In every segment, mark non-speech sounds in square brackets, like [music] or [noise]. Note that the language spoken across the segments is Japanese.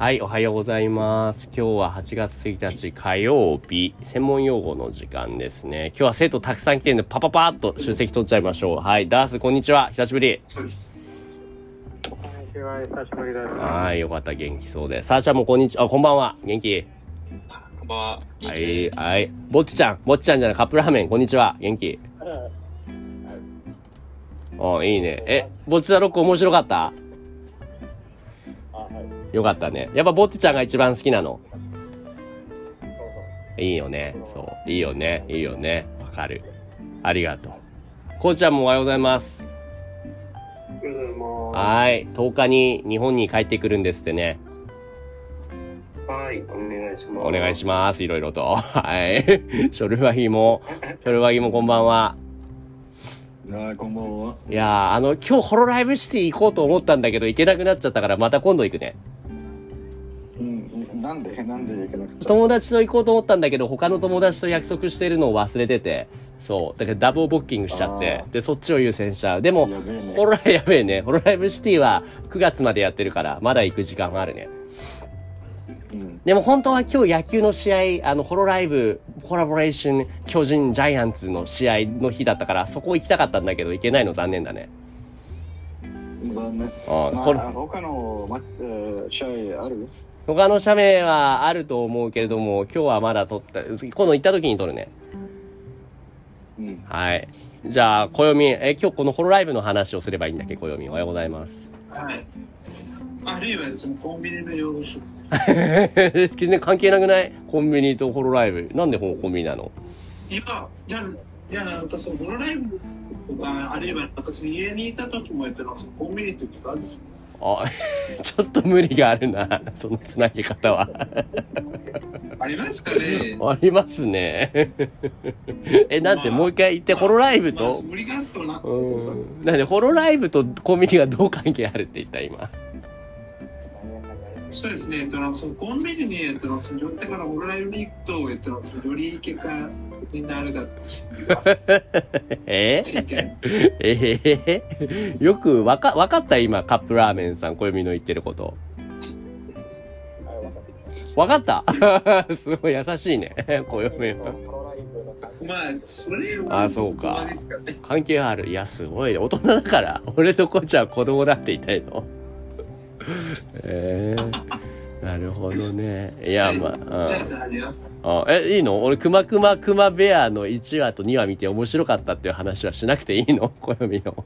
はい、おはようございます。今日は8月1日火曜日、専門用語の時間ですね。今日は生徒たくさん来てるんで、パパパーっと出席取っちゃいましょう。はい、ダース、こんにちは。久しぶり。は、久しぶりです。はい、よかった、元気そうで。さあちゃんもこんにちは。あ、こんばんは。元気？こんばんは。はい、はい。ぼっちちゃん、ぼっちちゃんじゃない、カップラーメン、こんにちは。元気？あ、いいね。え、ぼっちだロック面白かった？よかったね。やっぱぼっちちゃんが一番好きなの。いいよね。そう。いいよね。いいよね。わかる。ありがとう。こうちゃんもおはようございます。う。うん、もう。はい。10日に日本に帰ってくるんですってね。はい、お願いします。お願いします。いろいろと。はい。[laughs] ショルバギも、ショルバギもこんばんは。はい、こんばんは。いやー、あの、今日ホロライブシティ行こうと思ったんだけど、行けなくなっちゃったから、また今度行くね。うん、なんで、なんでいけなくて。友達と行こうと思ったんだけど、他の友達と約束してるのを忘れてて、そう。だからダブルブッキングしちゃってで、そっちを優先しちゃう。でも、ねホロライ、やべえね。ホロライブシティは9月までやってるから、まだ行く時間があるね。うん。でも本当は今日野球の試合、あの、ホロライブ、コラボレーション、巨人、ジャイアンツの試合の日だったから、そこ行きたかったんだけど、行けないの残念だね。残念。あこれまあ、他の、ま、えー試合ある？他の社名はあると思うけれども、今日はまだ撮った、今度行った時に撮るね。うん。はい。じゃあ、暦、え、今日このホロライブの話をすればいいんだっけ、暦。おはようございます。はい。あるいはそのコンビニの用語書。[laughs] 全然関係なくない？コンビニとホロライブ。なんでコンビニなの？いや、いや、いや、なんかそのホロライブとか、あるいはなんかその家にいた時もやってなんかそのコンビニって使うでしあ、[laughs] ちょっと無理があるな、そのつなぎ方は。ょ。ありますかねありますね。[laughs] え、なんてもう一回言って、ホロライブまとあ、無理があとなくうん。なんで、ホロライブとコンビニがどう関係あるって言った今？そうですね、え？っと、そのコンビニに、えっと、その寄ってからホロライブに行くと、えっと、そのより結果になるだって言います。え経験えー、よくわか、わかった？今、カップラーメンさん、暦の言ってること。わかった？[laughs] すごい優しいね、暦は。まあ、それは、あそうかね。関係ある。いや、すごいね。大人だから。[laughs] 俺とこっちは子供だって言いたいの。えー、なるほどね。いや、まあ、うん。え、いいの？俺、くまくまくまベアの1話と2話見て面白かったっていう話はしなくていいの？[laughs] 暦の。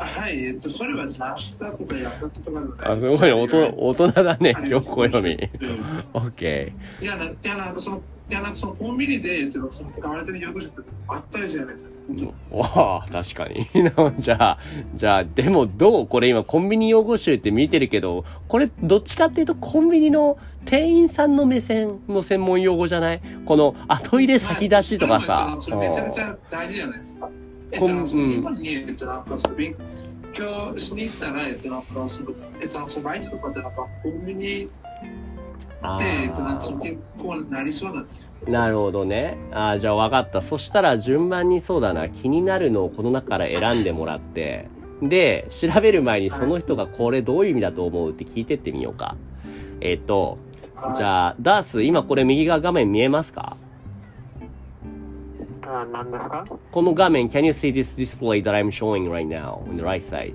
あはい、えっと、それは明日とかやさとかのあ、すごいね。大人だね、今日暦。うん [laughs] オッケいや、ないや、なんかその、いや、なんかそのコンビニで、えっとその使われてる用語書ってあったじゃないですか。ー。わあ、確かに。[laughs] じゃあ、じゃあ、でもどう？これ今コンビニ用語集って見てるけど、これどっちかっていうとコンビニの店員さんの目線の専門用語じゃない？この、あ、トイレ先出しとかさ。それめちゃくちゃ大事じゃないですか。えっと、日本に、えっと、なんかその勉強しに行ったら、えっと、なんかその、えっと、そのバイトとかってなんかコンビニっと、なんかそのー結構なりそうなんですよ。なるほどね。あーじゃあ分かった。そしたら順番にそうだな、気になるのをこの中から選んでもらって、で、調べる前にその人がこれどういう意味だと思うって聞いてってみようか。えっ、と、じゃあ、ダース、今これ右側画面見えますか？あ、何ですか？この画面、Can you see this display that I'm showing right now on the right side?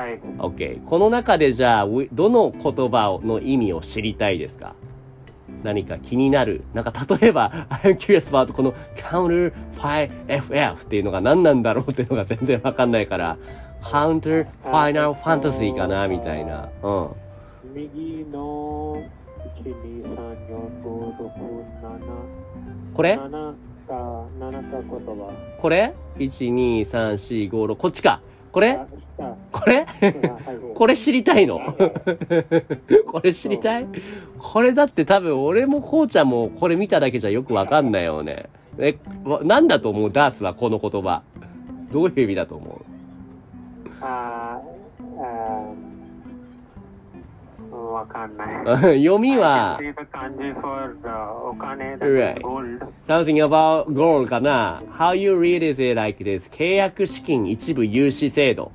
はい。OK。この中でじゃあ、どの言葉の意味を知りたいですか？何か気になる？なんか例えば、[laughs] I'm curious about この Counter FF っていうのが何なんだろうっていうのが全然わかんないから、Counter Final Fantasy かなみたいな。うん。右の1、2、3、4、5、6、これ？7、7か、7か言葉。これ ?1、2、3、4、5、6。こっちか。これ？これ？これ知りたいの？[laughs] これ知りたい？これだって多分俺もこうちゃんもこれ見ただけじゃよくわかんないよね。え、わなんだと思う？ダースはこの言葉。どういう意味だと思あ、あ、わかんない。う [laughs] 読みは Right. gold. something about goal かな ?How you read is it like this? 契約資金一部融資制度。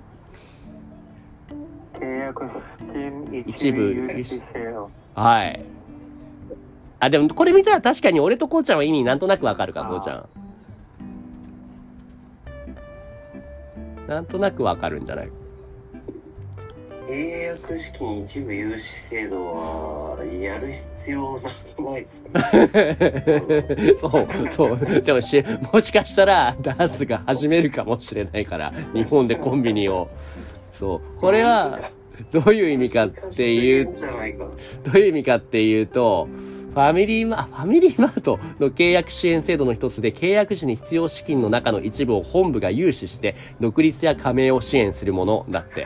契約資金一部有志制度。はい。あ、でもこれ見たら確かに俺とこうちゃんは意味なんとなくわかるか、こうちゃん。なんとなくわかるんじゃない？契約資金一部融資制度はやる必要なくないですか [laughs] そう、そう。でもし、もしかしたら、ダースが始めるかもしれないから、日本でコンビニを。そう。これは、どういう意味かっていうどういう意味かっていうと、ファミリーマ、ファミリーマートの契約支援制度の一つで、契約時に必要資金の中の一部を本部が融資して、独立や加盟を支援するものだって。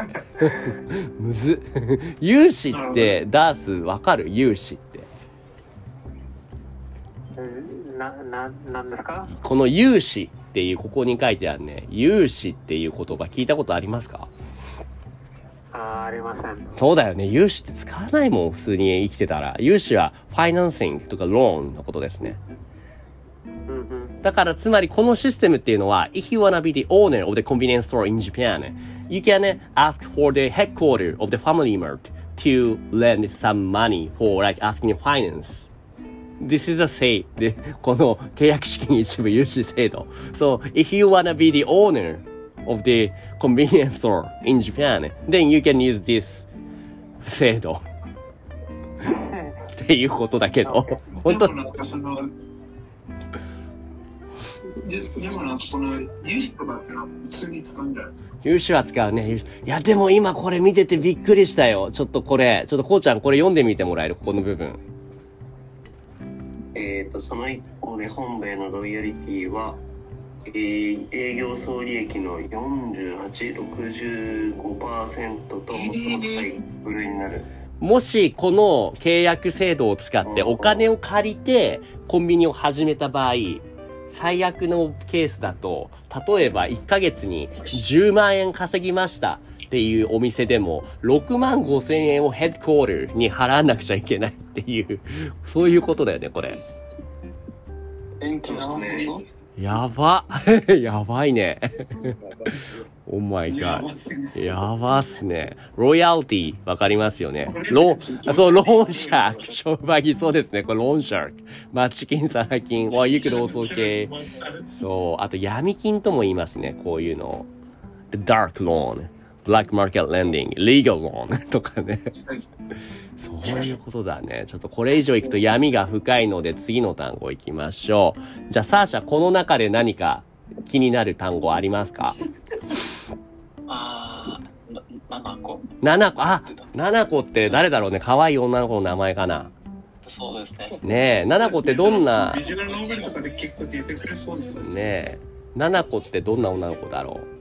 [laughs] むずっ。融資って、ダースわかる？融資って。な、な、なんですか？この融資っていう、ここに書いてあるね。融資っていう言葉聞いたことありますか？あありません。そうだよね。融資って使わないもん、普通に生きてたら。融資は、ファイナンシングとかローンのことですね。だから、つまりこのシステムっていうのは、if you wanna be the owner of the convenience store in Japan, you can ask for the headquarter of the family mart to lend some money for like asking finance. This is a say, で、この契約資金一部融資制度。So, if you wanna be the owner of the convenience store in Japan, then you can use this 制度。っていうことだけど、本当でもなんかそのででもなんかこの融資とかってのは普通に使うんじゃないですか？融資は使うね。いや、でも今これ見ててびっくりしたよ。ちょっとこれ、ちょっとこうちゃんこれ読んでみてもらえる？ここの部分。えー、とその一方で本部へのロイヤリティは、えー営業総利益の4865%と最も高い部類になる。もしこの契約制度を使ってお金を借りてコンビニを始めた場合、最悪のケースだと、例えば1ヶ月に10万円稼ぎましたっていうお店でも、6万5千円をヘッドコーターに払わなくちゃいけないっていう、そういうことだよね、これ。延期の？やば。[laughs] やばいね。おーマイガー。やばっすね。ロイヤルティ、わかりますよね。ロー、あそう、ローンシャーク。商売着そうですね。これローンシャーク。マッチ金、サラ金。わ、you could also 系。そう。あと、闇金とも言いますね。こういうの。The dark loan。black market lending。legal loan とかね。そういうことだね。ちょっとこれ以上いくと闇が深いので次の単語いきましょう。じゃあ、サーシャ、この中で何か気になる単語ありますか？あー、な7個七子、あ、七子って誰だろうね。可愛い女の子の名前かな。そうですね。ねえ、七子ってどんな？ビ、ジュアルノーベルとかで結構出てくれそうですよねねえ、七子ってどんな女の子だろう？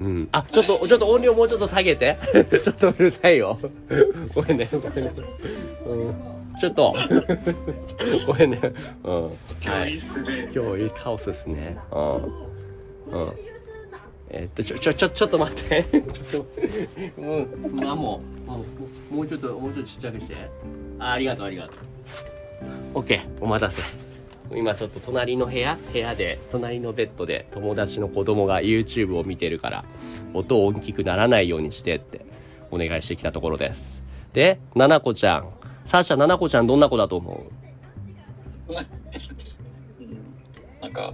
うん。あ、ちょっと、ちょっと音量もうちょっと下げて。[laughs] ちょっとうるさいよ。[laughs] ごめんね、ごめんね。うん。ちょっと。[laughs] ごめんね。うん。今日いいっすね、今日いいカオスですね。うん。うん。えっと、ちょ、ちょ、ちょ、ちょっと待って。ちょっと、うん、マモ、もう、もうちょっと、もうちょっとちっちゃくして。あ、ありがとう、ありがとう。オッケー、お待たせ。今ちょっと隣の部屋部屋で、隣のベッドで友達の子供が YouTube を見てるから、音大きくならないようにしてってお願いしてきたところです。で、ななこちゃん。サーシャ、ななこちゃんどんな子だと思う？う [laughs] んなんか、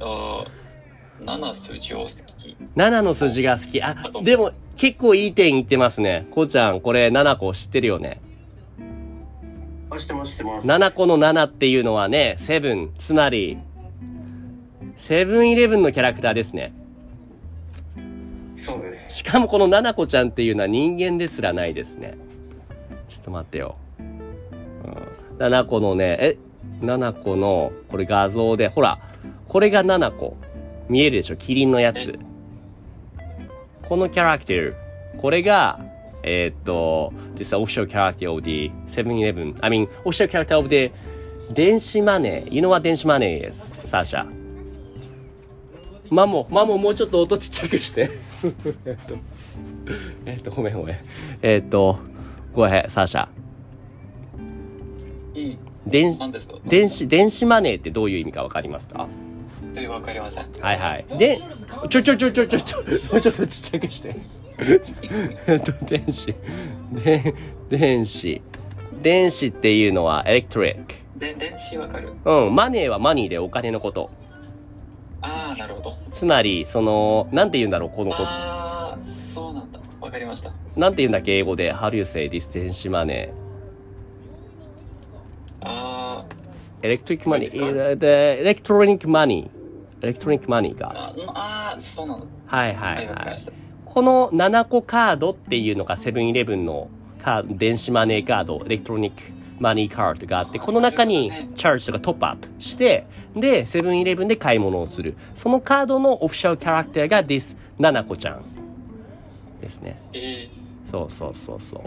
あー7数字を好き。7の数字が好き。あ、でも結構いい点言ってますね。こうちゃん、これ7個知ってるよね？あしてますしてます7個の7っていうのはね、セブン、つまり、セブンイレブンのキャラクターですね。そうですしかもこの7個ちゃんっていうのは人間ですらないですね。ちょっと待ってよ。うん、7個のね、え、7個の、これ画像で、ほら、これが7個。見えるでしょ？キリンのやつ。このキャラクター。これが、えーっと、this official character of the 7-Eleven. I mean, official character of the 電子マネー。You know what 電子マネー is? サーシャ。マモ、マモもうちょっと音ちっちゃくして。えっと、えっと、ごめんごめん。えっと、ごめん、サーシャ。いい。電、電子、電子マネーってどういう意味かわかりますか？えわかりません。はいはい。で、ちょちょちょちょちょちょ、もうちょっとちっちゃくして。[laughs] えっと、電子。で、電子。電子っていうのはエレクトリック。で、電子わかる？うん、マネーは money でお金のこと。ああ、なるほど。つまり、その、なんて言うんだろう、このこああ、そうなんだ。わかりました。なんて言うんだっけ、英語で？How do you say this 電子マネあー。 electric money これー。で、 electronic money。 electronic money ーが。あー、あーそうなんだ。はいははいはい。この nanaco カードっていうのがセブンイレブンの電子マネーカード、エレクトロニックマニーカードがあって、この中にチャージとかトップアップして、で、セブンイレブンで買い物をする。そのカードのオフィシャルキャラクターが this 7個ちゃんですね。えそうそうそうそう。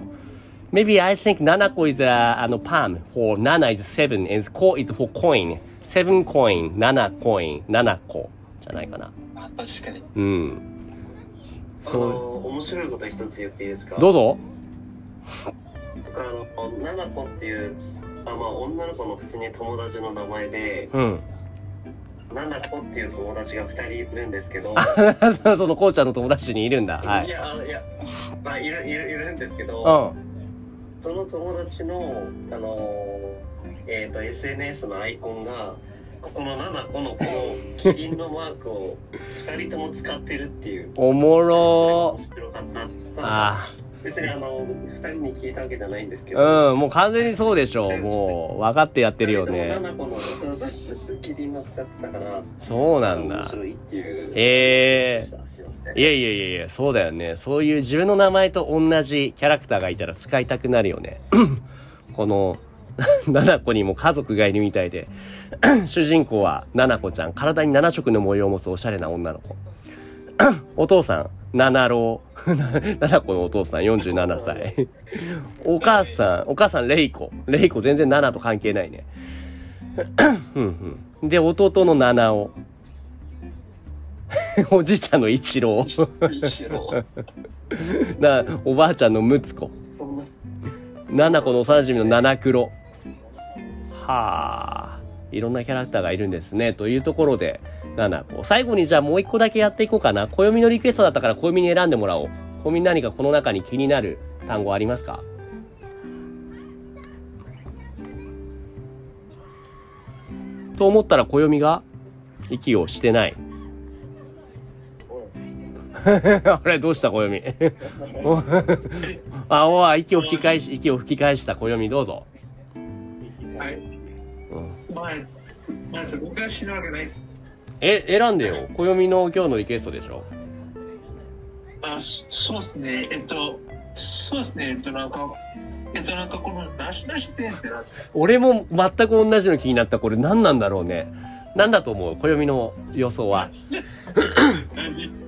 Maybe I think 7個 is a あの palm for 7 is 7 and ko is for coin. 7 coin, 7 coin, 7個じゃないかな。確かに。うん。あそう。の面白いこと一つ言っていいですか？どうぞ。僕あのナナコっていうあまあ女の子の普通に友達の名前でうん。ナナコっていう友達が2人いるんですけど [laughs] そのこうちゃんの友達にいるんだ。はいい。やいやまあいるいるいるんですけうど、ん。その友達のあのえっ、と SNS のアイコンがこのナナコのこのキリンのマークを2人とも使ってるっていう。おもろ。面白かった。あ。別にあの2人に聞いたわけじゃないんですけど、うん、もう完全にそうでしょう。もう、分かってやってるよね。そうなんだ。へえ。すいません。いやいやいやいや、そうだよね。そういう自分の名前と同じキャラクターがいたら使いたくなるよね。[clears throat] この、[laughs] 七子にも家族がいるみたいで、[clears throat] 主人公は七子ちゃん、体に7色の模様を持つおしゃれな女の子。[clears throat] お父さん、七郎。[laughs] 七子のお父さん47歳。お母さん、お母さんレイコ。レイコ全然7と関係ないね。[clears throat] で、弟の七尾。[laughs] おじいちゃんの一郎。一郎。な、おばあちゃんの睦子。七子の幼馴染の七黒。はあ。いろんなキャラクターがいるんですね。というところで、七子。最後にじゃあもう一個だけやっていこうかな。暦のリクエストだったから暦に選んでもらおう。暦何かこの中に気になる単語ありますか？と思ったら暦が息をしてない。[laughs] あれ、どうした暦あ、おい、息を吹き返し、息を吹き返した暦どうぞ。まず僕は知るわけないです。え、選んでよ。暦の今日のリクエストでしょ。あ、そそうですね。えっと、そうですね。えっと、なんか、えっと、なんかこの、なしなし店ってなんですか？俺も全く同じの気になった。これ何なんだろうね。何だと思う？暦の予想は。何 [laughs]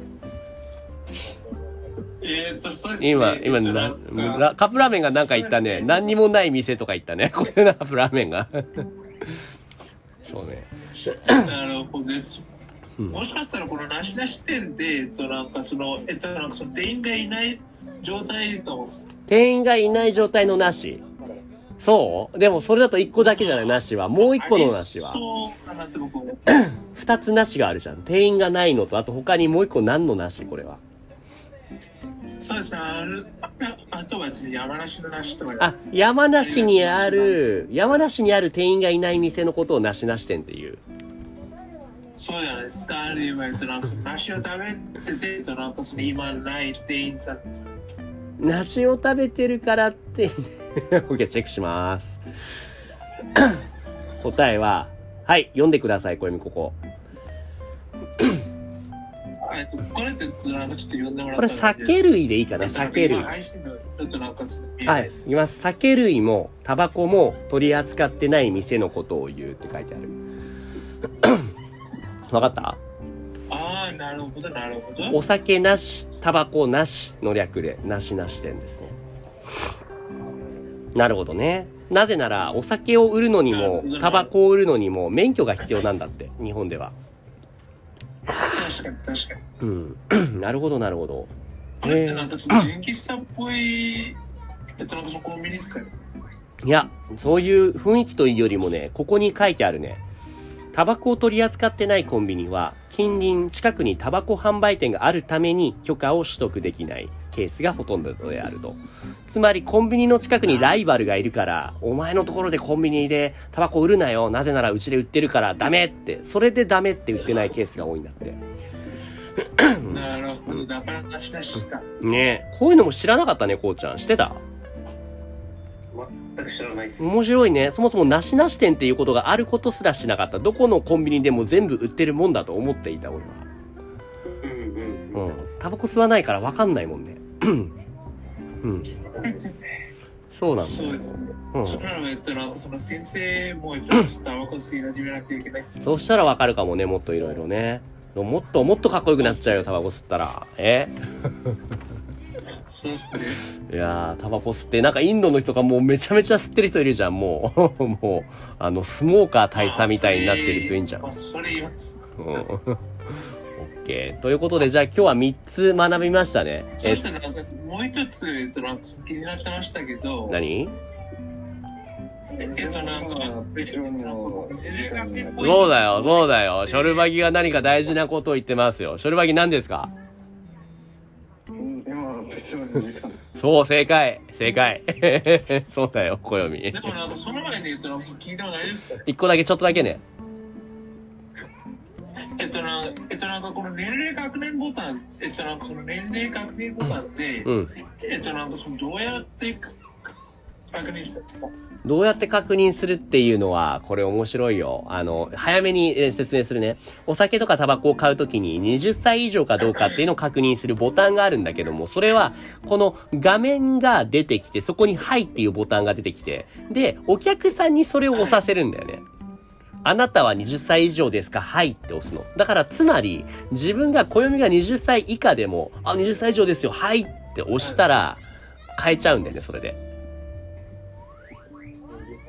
えっと、そうですね。今、今えっとなカップラーメンがなんか言ったね。何にもない店とか言ったね。これな、カップラーメンが。そうね。なるほど。うんもしかしたらこのなしなし店で、えっと、なんかその、えっと、なんかその店員がいない状態かもし店員がいない状態のなし。そうでもそれだと1個だけじゃないなしは。もう1個のなしは。そうかなって僕思う。2つなしがあるじゃん。店員がないのと、あと他にもう1個何のなしこれは。そうですね。あるああとは山梨の梨とかあ、山梨にある、山梨にある店員がいない店のことをなしなし店っていう。そうじゃないですか。あるいは、えっと、なんかその梨を食べてて、えっと、なんかその今ない店員さん。梨を食べてるからって、[laughs] OK、チェックします。答えは、はい、読んでください、小読みここ。えっと、これって、なんかちょっと呼んでもらこれ、酒類でいいかな、酒類。はない。います。酒類も、タバコも取り扱ってない店のことを言うって書いてある。[coughs] わかった？ああ、なるほど、なるほど。お酒なし、タバコなしの略で、なしなし店ですね。なるほどね。なぜなら、お酒を売るのにも、タバコを売るのにも、免許が必要なんだって、日本では。確かに、確かに。うん。[clears throat] なるほど、なるほど。これってなんかちょっと純喫茶っぽい、えっと、なんかそのコンビニですかね。いや、そういう雰囲気というよりもね、ここに書いてあるね。タバコを取り扱ってないコンビニは、近隣近くにタバコ販売店があるために許可を取得できないケースがほとんどであると。つまりコンビニの近くにライバルがいるから、お前のところでコンビニでタバコ売るなよ。なぜならうちで売ってるからダメって。それでダメって売ってないケースが多いんだって。なるほど、だからなしなしか。ねえ。こういうのも知らなかったね、こうちゃん。してた？全く知らないです。面白いね。そもそもなしなし店っていうことがあることすらしなかった。どこのコンビニでも全部売ってるもんだと思っていた、俺は。うんうん。うん。タバコ吸わないからわかんないもんね。[clears throat] うん。そうなんだよそうで。すね。うん。そら、えっと、なんかその先生も、えっと、ちょっとタバコ吸い始めなきゃいけないっす。そうしたらわかるかもね、もっといろいろね。もっともっとかっこよくなっちゃうよ、タバコ吸ったら。え？そうですね。いやー、タバコ吸って、なんかインドの人がもうめちゃめちゃ吸ってる人いるじゃん、もう。[laughs] もう、あの、スモーカー大佐みたいになってる人いいんじゃん。あ、それ言います。うん。オッケー。ということで、じゃあ今日は3つ学びましたね。えそし、たら、なんか、もう一つ、えっと、なんか気になってましたけど、何？そうだよ、そうだよ。ショルバギが何か大事なことを言ってますよ。ショルバギ何ですか？そう、正解。正解。[laughs] そうだよ、暦。でもなんか、その前に言ったら、聞いても大丈夫ですか一個だけ、ちょっとだけね。えっと、なんか、えっと、なんか、この年齢確認ボタン、えっと、なんか、その年齢確認ボタンで、うん。えっと、なんか、その、どうやって確認したんですか？どうやって確認するっていうのは、これ面白いよ。あの、早めに説明するね。お酒とかタバコを買うときに20歳以上かどうかっていうのを確認するボタンがあるんだけども、それは、この画面が出てきて、そこにはいっていうボタンが出てきて、で、お客さんにそれを押させるんだよね。あなたは20歳以上ですか？はいって押すの。だから、つまり、自分が暦が20歳以下でも、あ、20歳以上ですよ、はいって押したら、変えちゃうんだよね、それで。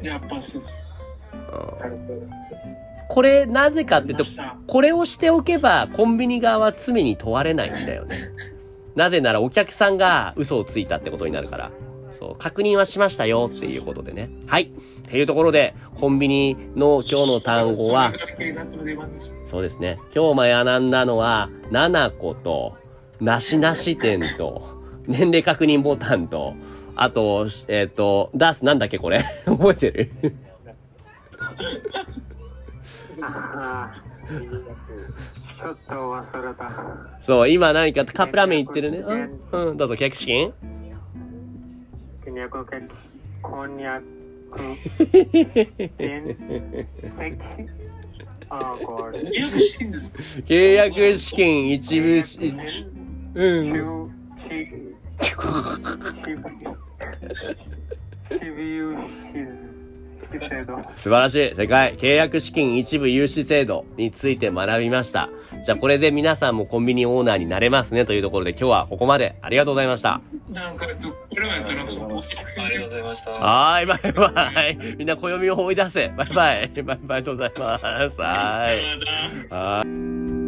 やっぱそうです。これ、なぜかって言うとこれをしておけば、コンビニ側は罪に問われないんだよね。[laughs] なぜなら、お客さんが嘘をついたってことになるから。そう、確認はしましたよっていうことでね。はい。っていうところで、コンビニの今日の単語はそ、うですね。今日学んだのは、7個と、なしなし店と、年齢確認ボタンと、あと、えっ、と、ダースなんだっけこれ？[laughs] 覚えてる？あーちょっと忘れた。そう、今何かカップラーメン行ってるね？うん、うん、どうぞ、客資金こんにゃくこんにゃく、契約資金一部し、うん。素晴らしい。正解。契約資金一部融資制度について学びました。じゃあこれで皆さんもコンビニオーナーになれますねというところで今日はここまでありがとうございました。なんか、えっと、これは、えっと、なんか、その、ありがとうございました。はーい、バイバイ。みんな暦を追い出せ。バイバイ。バイバイありがとうございます。はーい。はーい。